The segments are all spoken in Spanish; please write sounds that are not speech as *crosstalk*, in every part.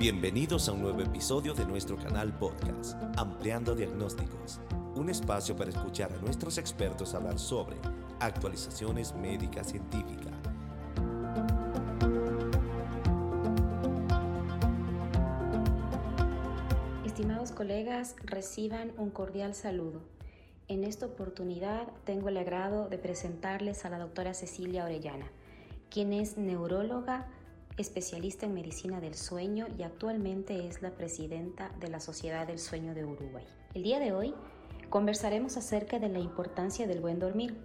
Bienvenidos a un nuevo episodio de nuestro canal podcast, Ampliando Diagnósticos, un espacio para escuchar a nuestros expertos hablar sobre actualizaciones médicas científicas. Estimados colegas, reciban un cordial saludo. En esta oportunidad tengo el agrado de presentarles a la doctora Cecilia Orellana, quien es neuróloga, especialista en medicina del sueño y actualmente es la presidenta de la Sociedad del Sueño de Uruguay. El día de hoy conversaremos acerca de la importancia del buen dormir.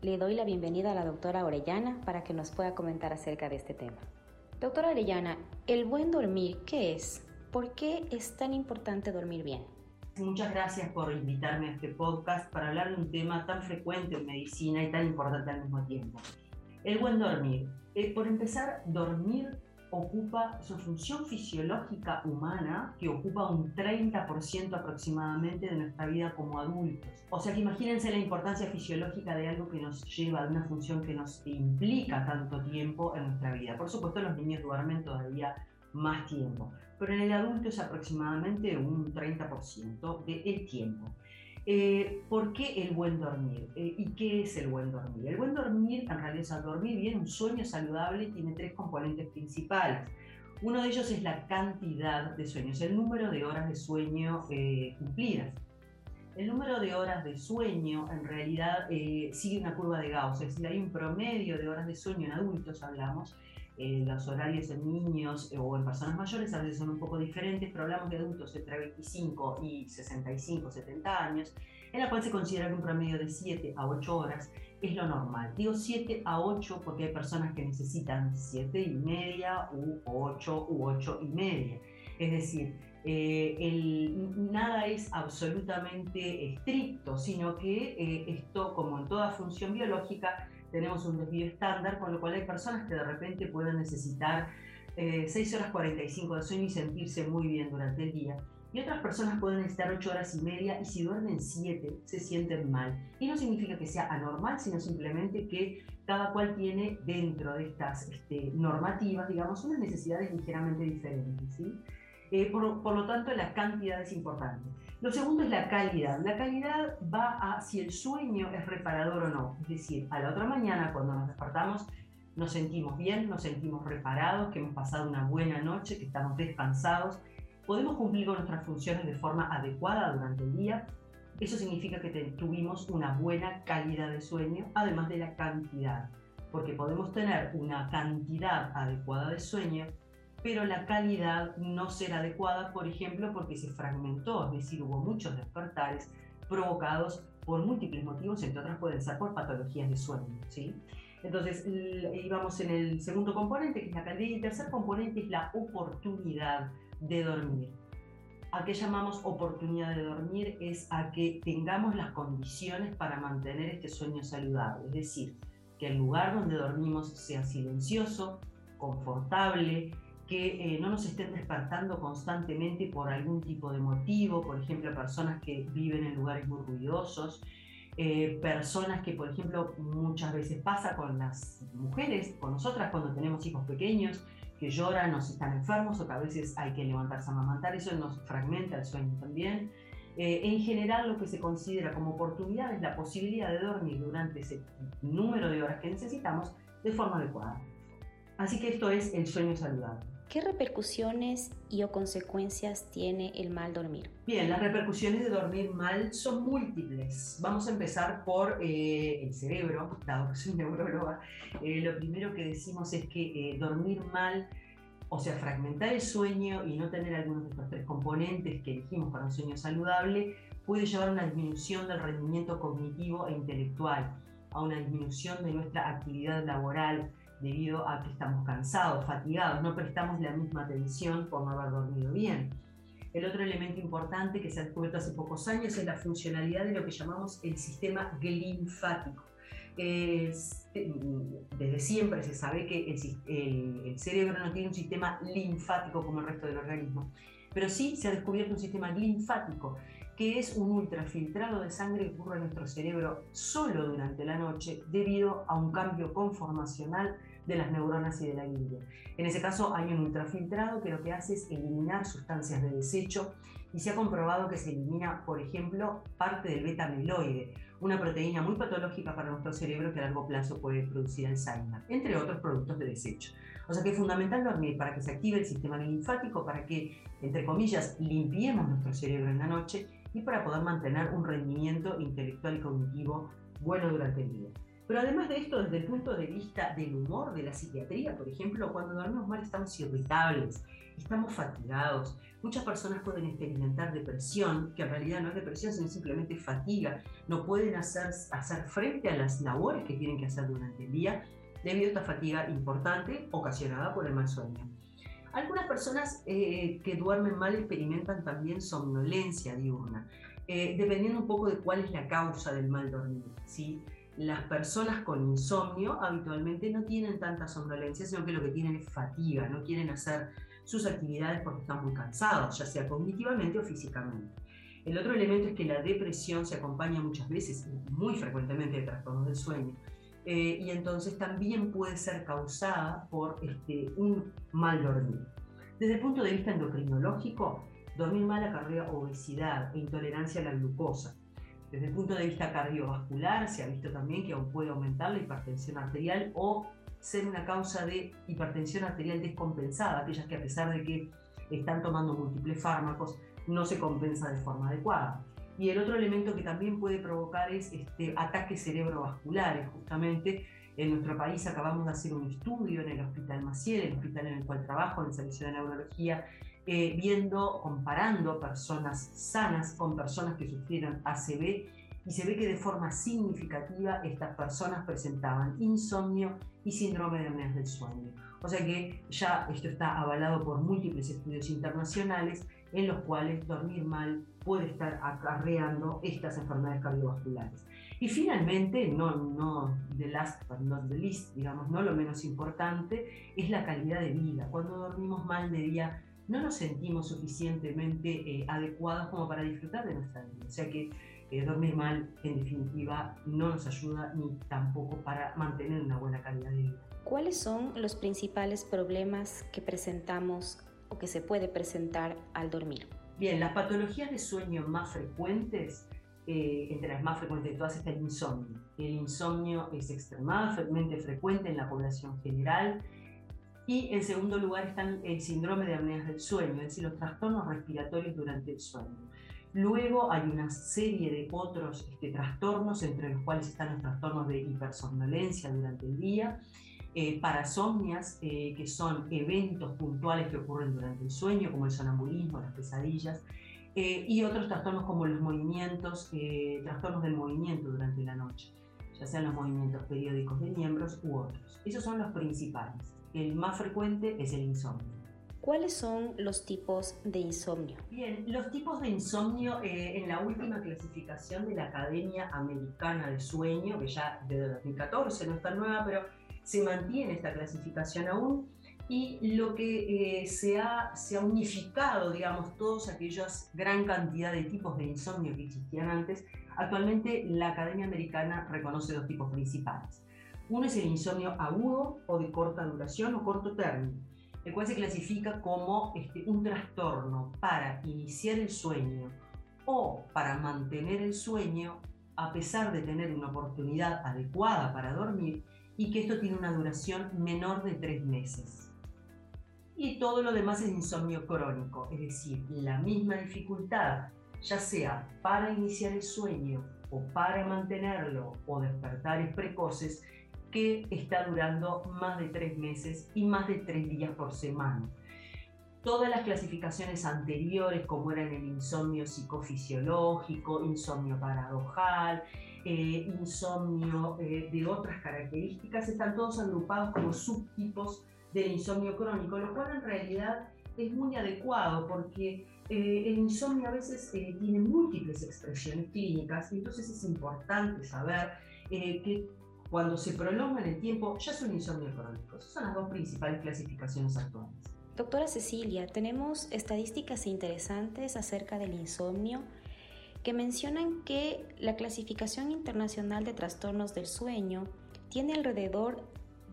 Le doy la bienvenida a la doctora Orellana para que nos pueda comentar acerca de este tema. Doctora Orellana, ¿el buen dormir qué es? ¿Por qué es tan importante dormir bien? Muchas gracias por invitarme a este podcast para hablar de un tema tan frecuente en medicina y tan importante al mismo tiempo. El buen dormir. Eh, por empezar, dormir ocupa su función fisiológica humana, que ocupa un 30% aproximadamente de nuestra vida como adultos. O sea que imagínense la importancia fisiológica de algo que nos lleva, de una función que nos implica tanto tiempo en nuestra vida. Por supuesto, los niños duermen todavía más tiempo pero en el adulto es aproximadamente un 30% del tiempo. Eh, ¿Por qué el buen dormir? Eh, ¿Y qué es el buen dormir? El buen dormir, en realidad, es al dormir bien, un sueño saludable tiene tres componentes principales. Uno de ellos es la cantidad de sueños, el número de horas de sueño eh, cumplidas. El número de horas de sueño en realidad sigue una curva de Gauss, es decir, hay un promedio de horas de sueño en adultos, hablamos, eh, los horarios en niños eh, o en personas mayores a veces son un poco diferentes, pero hablamos de adultos entre 25 y 65, 70 años, en la cual se considera que un promedio de 7 a 8 horas es lo normal. Digo 7 a 8 porque hay personas que necesitan 7 y media u 8 u 8 y media. Es decir, eh, el, nada es absolutamente estricto, sino que esto, como en toda función biológica, tenemos un desvío estándar, con lo cual hay personas que de repente pueden necesitar 6 eh, horas 45 de sueño y sentirse muy bien durante el día. Y otras personas pueden necesitar 8 horas y media y si duermen 7 se sienten mal. Y no significa que sea anormal, sino simplemente que cada cual tiene dentro de estas este, normativas, digamos, unas necesidades ligeramente diferentes. ¿sí? Eh, por, por, lo tanto, la cantidad es importante. Lo segundo es la calidad. La calidad va a si el sueño es reparador o no. Es decir, a la otra mañana cuando nos despertamos nos sentimos bien, nos sentimos reparados, que hemos pasado una buena noche, que estamos descansados, podemos cumplir con nuestras funciones de forma adecuada durante el día. Eso significa que tuvimos una buena calidad de sueño, además de la cantidad, porque podemos tener una cantidad adecuada de sueño pero la calidad no será adecuada, por ejemplo, porque se fragmentó, es decir, hubo muchos despertares provocados por múltiples motivos, entre otras pueden ser por patologías de sueño. ¿sí? Entonces, íbamos en el segundo componente, que es la calidad, y el tercer componente es la oportunidad de dormir. ¿A qué llamamos oportunidad de dormir? Es a que tengamos las condiciones para mantener este sueño saludable, es decir, que el lugar donde dormimos sea silencioso, confortable, que eh, no nos estén despertando constantemente por algún tipo de motivo, por ejemplo, personas que viven en lugares muy ruidosos, eh, personas que, por ejemplo, muchas veces pasa con las mujeres, con nosotras cuando tenemos hijos pequeños, que lloran o están enfermos o que a veces hay que levantarse a amamantar, eso nos fragmenta el sueño también. Eh, en general lo que se considera como oportunidad es la posibilidad de dormir durante ese número de horas que necesitamos de forma adecuada. Así que esto es el sueño saludable. ¿Qué repercusiones y o consecuencias tiene el mal dormir? Bien, las repercusiones de dormir mal son múltiples. Vamos a empezar por eh, el cerebro, dado que soy *laughs* neuróloga. Eh, lo primero que decimos es que eh, dormir mal, o sea, fragmentar el sueño y no tener algunos de estos tres componentes que elegimos para un sueño saludable, puede llevar a una disminución del rendimiento cognitivo e intelectual, a una disminución de nuestra actividad laboral, debido a que estamos cansados, fatigados, no prestamos la misma atención por no haber dormido bien. El otro elemento importante que se ha descubierto hace pocos años es la funcionalidad de lo que llamamos el sistema linfático. desde siempre se sabe que el, el, cerebro no tiene un sistema linfático como el resto del organismo, pero sí se ha descubierto un sistema linfático que es un ultrafiltrado de sangre que ocurre en nuestro cerebro solo durante la noche debido a un cambio conformacional de las neuronas y de la glia. En ese caso hay un ultrafiltrado que lo que hace es eliminar sustancias de desecho y se ha comprobado que se elimina, por ejemplo, parte del beta-amiloide, una proteína muy patológica para nuestro cerebro que a largo plazo puede producir Alzheimer, entre otros productos de desecho. O sea que es fundamental dormir para que se active el sistema linfático, para que, entre comillas, limpiemos nuestro cerebro en la noche y para poder mantener un rendimiento intelectual y cognitivo bueno durante el día. Pero además de esto, desde el punto de vista del humor, de la psiquiatría, por ejemplo, cuando dormimos mal estamos irritables, estamos fatigados. Muchas personas pueden experimentar depresión, que en realidad no es depresión, sino simplemente fatiga. No pueden hacer, hacer frente a las labores que tienen que hacer durante el día debido a esta fatiga importante ocasionada por el mal sueño. Algunas personas eh, que duermen mal experimentan también somnolencia diurna, eh, dependiendo un poco de cuál es la causa del mal dormir. ¿sí? Las personas con insomnio habitualmente no tienen tanta somnolencia, sino que lo que tienen es fatiga, no quieren hacer sus actividades porque están muy cansados, ya sea cognitivamente o físicamente. El otro elemento es que la depresión se acompaña muchas veces, muy frecuentemente, de trastornos del sueño. Eh, y entonces también puede ser causada por este, un mal dormir. Desde el punto de vista endocrinológico, dormir mal acarrea obesidad e intolerancia a la glucosa. Desde el punto de vista cardiovascular, se ha visto también que puede aumentar la hipertensión arterial o ser una causa de hipertensión arterial descompensada, aquellas que a pesar de que están tomando múltiples fármacos, no se compensa de forma adecuada. Y el otro elemento que también puede provocar es este, ataques cerebrovasculares, justamente. En nuestro país acabamos de hacer un estudio en el Hospital Maciel, el hospital en el cual trabajo, en el servicio de neurología, eh, viendo, comparando personas sanas con personas que sufrieron ACV y se ve que de forma significativa estas personas presentaban insomnio y síndrome de apnea del sueño. O sea que ya esto está avalado por múltiples estudios internacionales en los cuales dormir mal puede estar acarreando estas enfermedades cardiovasculares. Y finalmente, no, no the last but not the least, digamos, no lo menos importante, es la calidad de vida. Cuando dormimos mal de día, no nos sentimos suficientemente eh, adecuados como para disfrutar de nuestra vida. O sea que eh, dormir mal, en definitiva, no nos ayuda ni tampoco para mantener una buena calidad de vida. ¿Cuáles son los principales problemas que presentamos o que se puede presentar al dormir? Bien, las patologías de sueño más frecuentes, eh, entre las más frecuentes de todas está el insomnio. El insomnio es extremadamente frecuente en la población general. Y en segundo lugar está el síndrome de apneas del sueño, es decir, los trastornos respiratorios durante el sueño. Luego hay una serie de otros este, trastornos, entre los cuales están los trastornos de hipersomnolencia durante el día, eh, parasomnias, eh, que son eventos puntuales que ocurren durante el sueño, como el sonambulismo, las pesadillas, eh, y otros trastornos como los movimientos, trastornos del movimiento durante la noche, ya sean los movimientos periódicos de miembros u otros. Esos son los principales. El más frecuente es el insomnio. ¿Cuáles son los tipos de insomnio? Bien, los tipos de insomnio en la última clasificación de la Academia Americana de Sueño, que ya de 2014 no está nueva, pero se mantiene esta clasificación aún y lo que eh, se, ha, se, ha, unificado, digamos, todos aquellos gran cantidad de tipos de insomnio que existían antes, actualmente la Academia Americana reconoce dos tipos principales. Uno es el insomnio agudo o de corta duración o corto término, el cual se clasifica como este, un trastorno para iniciar el sueño o para mantener el sueño a pesar de tener una oportunidad adecuada para dormir y que esto tiene una duración menor de tres meses. Y todo lo demás es insomnio crónico, es decir, la misma dificultad, ya sea para iniciar el sueño o para mantenerlo o despertares precoces, que está durando más de tres meses y más de tres días por semana. Todas las clasificaciones anteriores, como eran el insomnio psicofisiológico, insomnio paradojal, eh, insomnio eh, de otras características, están todos agrupados como subtipos del insomnio crónico, lo cual en realidad es muy adecuado porque eh, el insomnio a veces tiene múltiples expresiones clínicas y entonces es importante saber que cuando se prolonga en el tiempo ya es un insomnio crónico. Esas son las dos principales clasificaciones actuales. Doctora Cecilia, tenemos estadísticas interesantes acerca del insomnio que mencionan que la clasificación internacional de trastornos del sueño tiene alrededor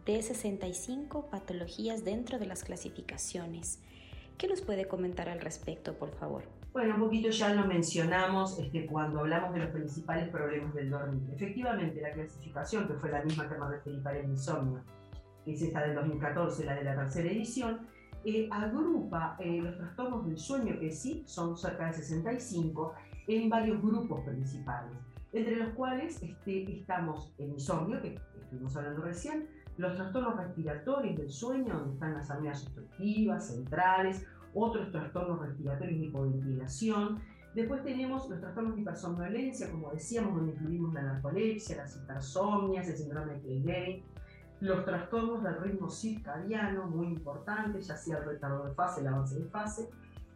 de 65 patologías dentro de las clasificaciones. ¿Qué nos puede comentar al respecto, por favor? Bueno, un poquito ya lo mencionamos este, cuando hablamos de los principales problemas del dormir. Efectivamente, la clasificación, que fue la misma que me referí para el insomnio, que es esta del 2014, la de la tercera edición, eh, agrupa eh, los trastornos del sueño, que sí son cerca de 65, en varios grupos principales, entre los cuales este, estamos el insomnio, que estuvimos hablando recién, los trastornos respiratorios del sueño, donde están las apneas obstructivas, centrales, otros trastornos respiratorios de hipoventilación. Después tenemos los trastornos de hipersomnolencia, como decíamos, donde incluimos la narcolepsia, las hipersomnias, el síndrome de Klein los trastornos del ritmo circadiano, muy importantes, ya sea el retardo de fase, el avance de fase,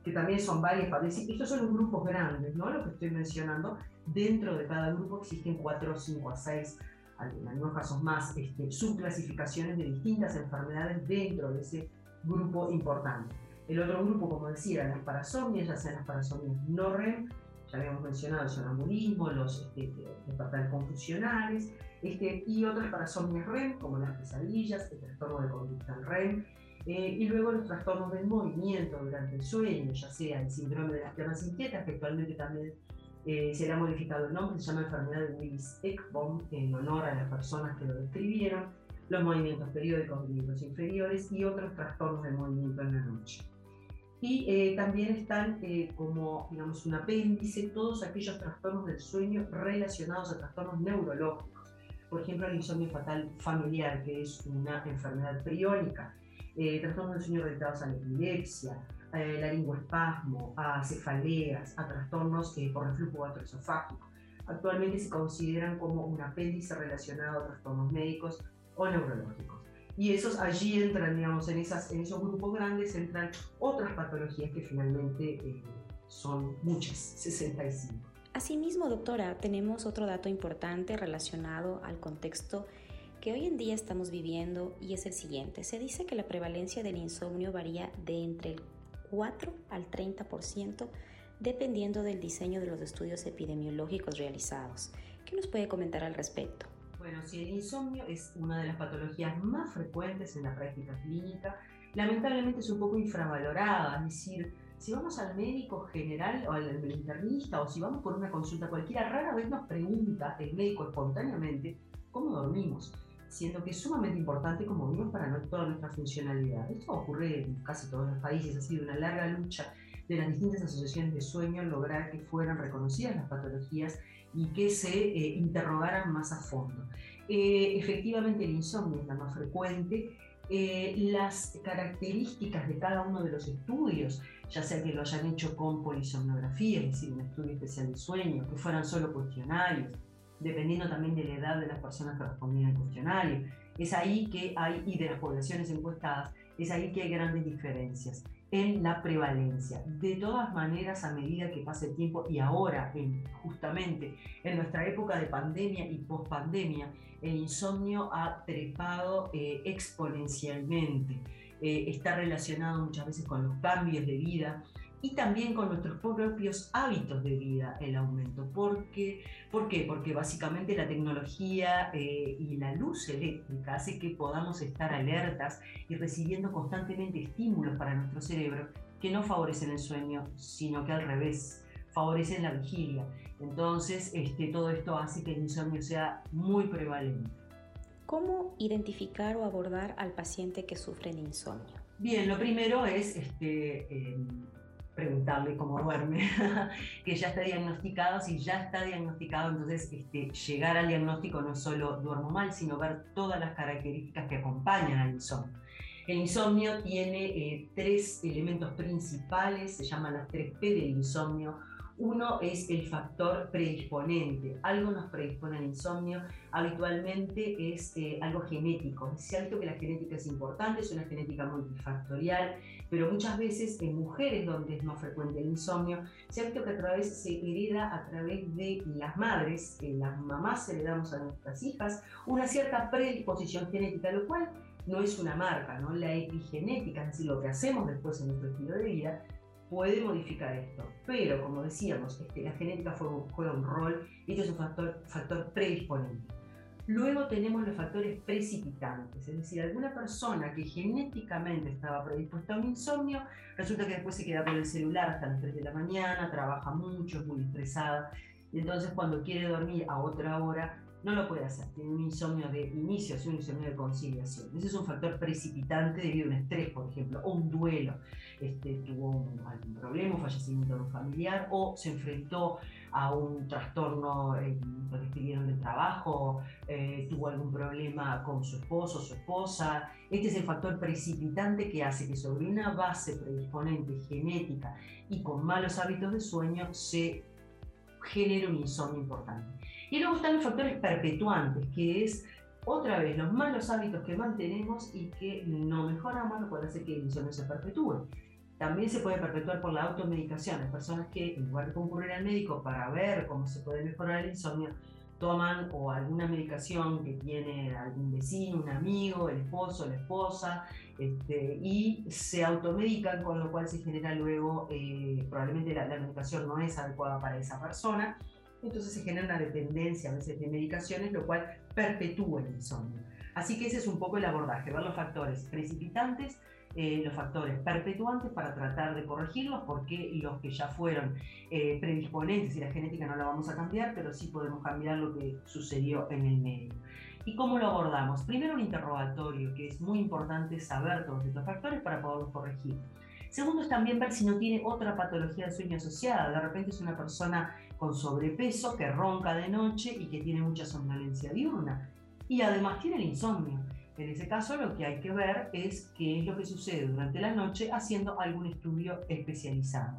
que también son varias fases. Estos son los grupos grandes, ¿no? Lo que estoy mencionando. Dentro de cada grupo existen 4, 5 a 6, en algunos casos más, este, subclasificaciones de distintas enfermedades dentro de ese grupo importante. El otro grupo, como decía, las parasomnias, ya sean las parasomnias no REM, ya habíamos mencionado el sonambulismo, los este, despertares confusionales, este, y otras parasomnias REM, como las pesadillas, el trastorno de conducta en REM, eh, y luego los trastornos del movimiento durante el sueño, ya sea el síndrome de las piernas inquietas, que actualmente también eh, se le ha modificado el nombre, se llama enfermedad de Willis-Ekbom, en honor a las personas que lo describieron, los movimientos periódicos de miembros inferiores y otros trastornos del movimiento en la noche. Y eh, también están como, digamos, un apéndice todos aquellos trastornos del sueño relacionados a trastornos neurológicos por ejemplo, el insomnio fatal familiar, que es una enfermedad priónica, eh, trastornos del sueño orientados a la epilepsia, eh, laringoespasmo, a cefaleas, a trastornos eh, por reflujo gastroesofágico. Actualmente se consideran como un apéndice relacionado a trastornos médicos o neurológicos. Y esos allí entran, digamos, en, esas, en esos grupos grandes entran otras patologías que finalmente eh, son muchas, 65. Asimismo, doctora, tenemos otro dato importante relacionado al contexto que hoy en día estamos viviendo y es el siguiente. Se dice que la prevalencia del insomnio varía de entre el 4 al 30% dependiendo del diseño de los estudios epidemiológicos realizados. ¿Qué nos puede comentar al respecto? Bueno, si el insomnio es una de las patologías más frecuentes en la práctica clínica, lamentablemente es un poco infravalorada, es decir, si vamos al médico general o al internista o si vamos por una consulta cualquiera, rara vez nos pregunta el médico espontáneamente cómo dormimos, siendo que es sumamente importante como vimos para toda nuestra funcionalidad. Esto ocurre en casi todos los países, ha sido una larga lucha de las distintas asociaciones de sueño lograr que fueran reconocidas las patologías y que se eh, interrogaran más a fondo. Eh, efectivamente el insomnio es la más frecuente, eh, las características de cada uno de los estudios ya sea que lo hayan hecho con polisomnografía, es decir, un estudio especial de sueño, que fueran solo cuestionarios, dependiendo también de la edad de las personas que respondían al cuestionario. Es ahí que hay, y de las poblaciones encuestadas, es ahí que hay grandes diferencias en la prevalencia. De todas maneras, a medida que pase el tiempo y ahora, en, justamente en nuestra época de pandemia y pospandemia, el insomnio ha trepado eh, exponencialmente. Eh, está relacionado muchas veces con los cambios de vida y también con nuestros propios hábitos de vida el aumento. ¿Por qué? ¿Por qué? Porque básicamente la tecnología eh, y la luz eléctrica hace que podamos estar alertas y recibiendo constantemente estímulos para nuestro cerebro que no favorecen el sueño, sino que al revés, favorecen la vigilia. Entonces, este, todo esto hace que el insomnio sea muy prevalente. ¿Cómo identificar o abordar al paciente que sufre de insomnio? Bien, lo primero es este, em, preguntarle cómo duerme, *laughs* que ya está diagnosticado, si ya está diagnosticado, entonces este, llegar al diagnóstico no solo duermo mal, sino ver todas las características que acompañan al insomnio. El insomnio tiene eh, tres elementos principales, se llaman las tres P del insomnio, uno es el factor predisponente. Algo nos predispone al insomnio. Habitualmente es eh, algo genético. Es cierto que la genética es importante, es una genética multifactorial, pero muchas veces en mujeres donde es más frecuente el insomnio, cierto que a través se hereda a través de las madres, en las mamás heredamos a nuestras hijas una cierta predisposición genética, lo cual no es una marca, ¿no? La epigenética, es decir, lo que hacemos después en nuestro estilo de vida, puede modificar esto. Pero, como decíamos, este, la genética juega, un rol y esto es un factor, factor predisponente. Luego tenemos los factores precipitantes, es decir, alguna persona que genéticamente estaba predispuesta a un insomnio, resulta que después se queda con el celular hasta las 3 de la mañana, trabaja mucho, es muy estresada, y entonces cuando quiere dormir a otra hora, no lo puede hacer. Tiene un insomnio de inicio, un insomnio de conciliación. Ese es un factor precipitante debido a un estrés, por ejemplo, o un duelo. Este, tuvo algún problema, un fallecimiento de un familiar, o se enfrentó a un trastorno, eh, lo despidieron del trabajo, eh, tuvo algún problema con su esposo, su esposa. Este es el factor precipitante que hace que sobre una base predisponente genética y con malos hábitos de sueño se genere un insomnio importante. Y luego están los factores perpetuantes, que es otra vez los malos hábitos que mantenemos y que no mejoramos, lo cual hace que el insomnio se perpetúe. También se puede perpetuar por la automedicación. Las personas que, en lugar de concurrir al médico para ver cómo se puede mejorar el insomnio, toman o alguna medicación que tiene algún vecino, un amigo, el esposo, la esposa, este, y se automedican, con lo cual se genera luego, eh, probablemente la, la medicación no es adecuada para esa persona, entonces se genera una dependencia a veces de medicaciones, lo cual perpetúa el insomnio. Así que ese es un poco el abordaje, ver los factores precipitantes, eh, los factores perpetuantes para tratar de corregirlos, porque los que ya fueron eh, predisponentes y la genética no la vamos a cambiar, pero sí podemos cambiar lo que sucedió en el medio. ¿Y cómo lo abordamos? Primero un interrogatorio, que es muy importante saber todos estos factores para poderlos corregir. Segundo es también ver si no tiene otra patología de sueño asociada. De repente es una persona con sobrepeso que ronca de noche y que tiene mucha somnolencia diurna. Y además tiene el insomnio. En ese caso lo que hay que ver es qué es lo que sucede durante la noche haciendo algún estudio especializado.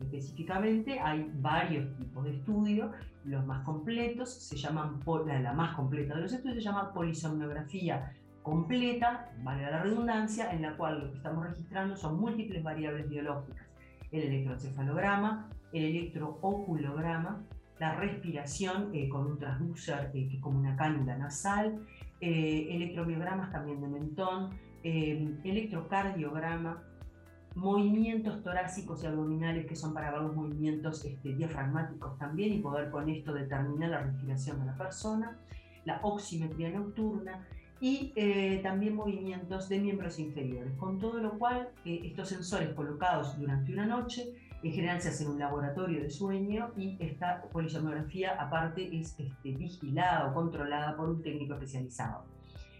Específicamente hay varios tipos de estudios, los más completos se llaman, la más completa de los estudios se llama polisomnografía completa, valga la redundancia, en la cual lo que estamos registrando son múltiples variables biológicas. El electroencefalograma, el electrooculograma, la respiración eh, con un transducer eh, que como una cánula nasal, eh, electromiogramas también de mentón, electrocardiograma, movimientos torácicos y abdominales que son para ver los movimientos este, diafragmáticos también y poder con esto determinar la respiración de la persona, la oximetría nocturna, y eh, también movimientos de miembros inferiores, con todo lo cual eh, estos sensores colocados durante una noche en general se hacen en un laboratorio de sueño y esta polisomnografía aparte es este, vigilada o controlada por un técnico especializado.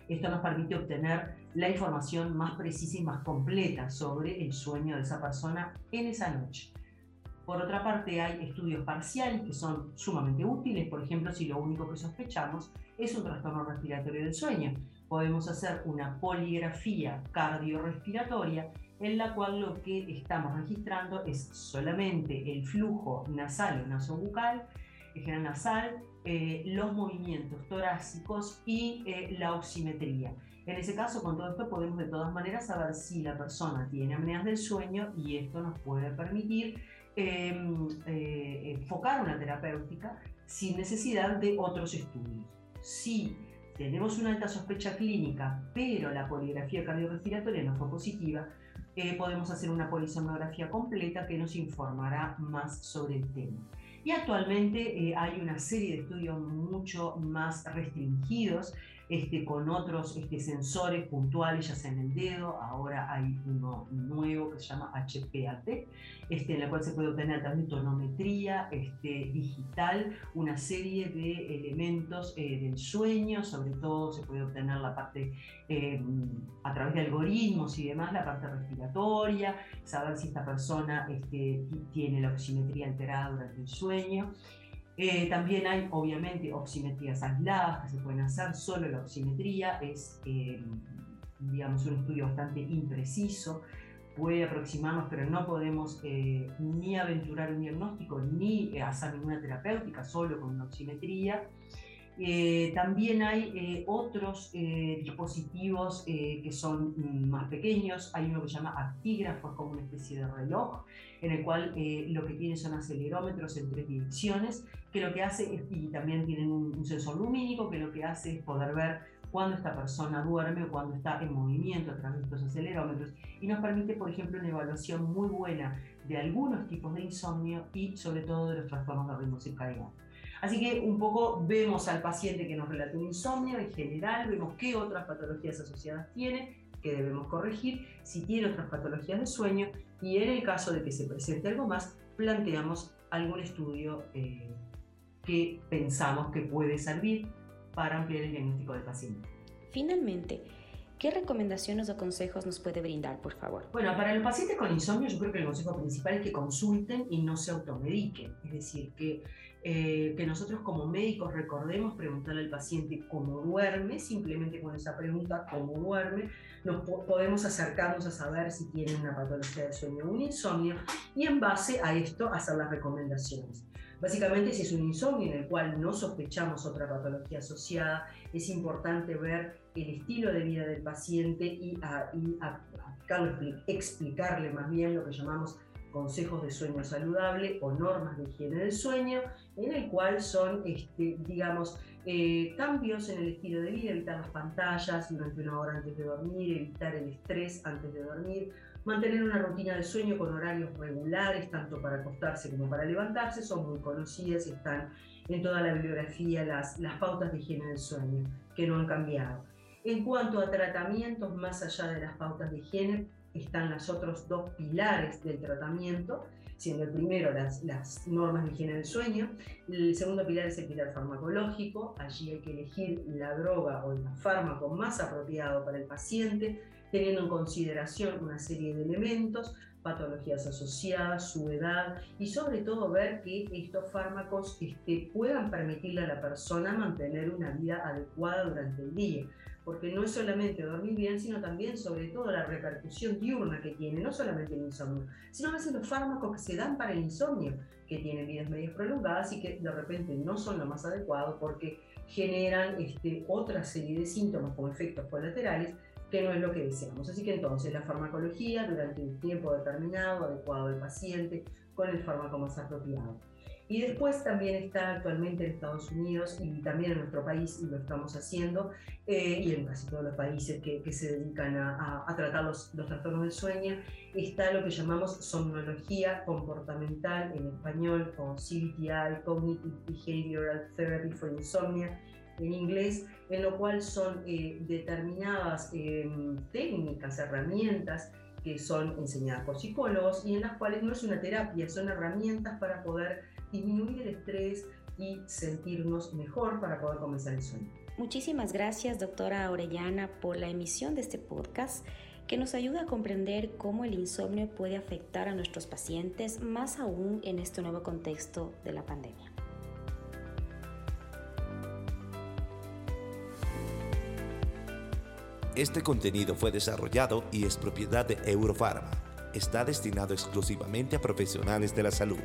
Esto nos permite obtener la información más precisa y más completa sobre el sueño de esa persona en esa noche. Por otra parte, hay estudios parciales que son sumamente útiles, por ejemplo, si lo único que sospechamos es un trastorno respiratorio del sueño. Podemos hacer una poligrafía cardiorrespiratoria en la cual lo que estamos registrando es solamente el flujo nasal o nasobucal, el general nasal, eh, los movimientos torácicos y eh, la oximetría. En ese caso, con todo esto podemos de todas maneras saber si la persona tiene apneas del sueño y esto nos puede permitir em, eh, enfocar una terapéutica sin necesidad de otros estudios. Si tenemos una alta sospecha clínica, pero la poligrafía cardiorrespiratoria no fue positiva, eh, podemos hacer una polisomnografía completa que nos informará más sobre el tema. Y actualmente eh, hay una serie de estudios mucho más restringidos este, con otros este, sensores puntuales, ya sea en el dedo, ahora hay uno nuevo que se llama HPAT, este, en la cual se puede obtener también tonometría digital, una serie de elementos eh, del sueño, sobre todo se puede obtener la parte em, a través de algoritmos y demás, la parte respiratoria, saber si esta persona tiene la oximetría alterada durante el sueño. Eh, también hay, obviamente, oximetrías aisladas que se pueden hacer. Solo la oximetría es, eh, digamos, un estudio bastante impreciso. Puede aproximarnos, pero no podemos eh, ni aventurar un diagnóstico ni hacer ninguna terapéutica solo con una oximetría. Eh, también hay eh, otros eh, dispositivos que son mm, más pequeños. Hay uno que se llama actígrafo, como una especie de reloj, en el cual lo que tiene son acelerómetros en tres direcciones, que lo que hace, es, y también tienen un, un, sensor lumínico, que lo que hace es poder ver cuando esta persona duerme o cuando está en movimiento a través de estos acelerómetros. Y nos permite, por ejemplo, una evaluación muy buena de algunos tipos de insomnio y sobre todo de los trastornos de ritmo circadiano. Así que un poco vemos al paciente que nos relata un insomnio en general, vemos qué otras patologías asociadas tiene, que debemos corregir, si tiene otras patologías de sueño y en el caso de que se presente algo más, planteamos algún estudio eh, que pensamos que puede servir para ampliar el diagnóstico del paciente. Finalmente, ¿Qué recomendaciones o consejos nos puede brindar, por favor? Bueno, para los pacientes con insomnio yo creo que el consejo principal es que consulten y no se automediquen. Es decir, que, eh, nosotros como médicos recordemos preguntarle al paciente cómo duerme, simplemente con esa pregunta, cómo duerme, nos podemos acercarnos a saber si tiene una patología de sueño o un insomnio y en base a esto hacer las recomendaciones. Básicamente, si es un insomnio en el cual no sospechamos otra patología asociada, es importante ver el estilo de vida del paciente y, explicarle más bien lo que llamamos consejos de sueño saludable o normas de higiene del sueño, en el cual son, este, digamos, eh, cambios en el estilo de vida, evitar las pantallas durante una hora antes de dormir, evitar el estrés antes de dormir, mantener una rutina de sueño con horarios regulares, tanto para acostarse como para levantarse, son muy conocidas y están en toda la bibliografía las, las pautas de higiene del sueño, que no han cambiado. En cuanto a tratamientos, más allá de las pautas de higiene, están los otros dos pilares del tratamiento, siendo el primero las, las, normas de higiene del sueño, el segundo pilar es el pilar farmacológico, allí hay que elegir la droga o el fármaco más apropiado para el paciente, teniendo en consideración una serie de elementos, patologías asociadas, su edad y sobre todo ver que estos fármacos este, puedan permitirle a la persona mantener una vida adecuada durante el día. Porque no es solamente dormir bien, sino también sobre todo la repercusión diurna que tiene, no solamente el insomnio, sino a veces los fármacos que se dan para el insomnio, que tienen vidas medias prolongadas y que de repente no son lo más adecuado porque generan este, otra serie de síntomas como efectos colaterales que no es lo que deseamos. Así que entonces la farmacología durante un tiempo determinado, adecuado al paciente, con el fármaco más apropiado. Y después también está actualmente en Estados Unidos y también en nuestro país, y lo estamos haciendo, eh, y en casi todos los países que, que se dedican a, a, tratar los, los, trastornos del sueño, está lo que llamamos somnología comportamental en español, o CBTI, Cognitive Behavioral Therapy for Insomnia, en inglés, en lo cual son eh, determinadas eh, técnicas, herramientas que son enseñadas por psicólogos y en las cuales no es una terapia, son herramientas para poder disminuir el estrés y sentirnos mejor para poder comenzar el sueño. Muchísimas gracias, doctora Orellana, por la emisión de este podcast que nos ayuda a comprender cómo el insomnio puede afectar a nuestros pacientes, más aún en este nuevo contexto de la pandemia. Este contenido fue desarrollado y es propiedad de Eurofarma. Está destinado exclusivamente a profesionales de la salud.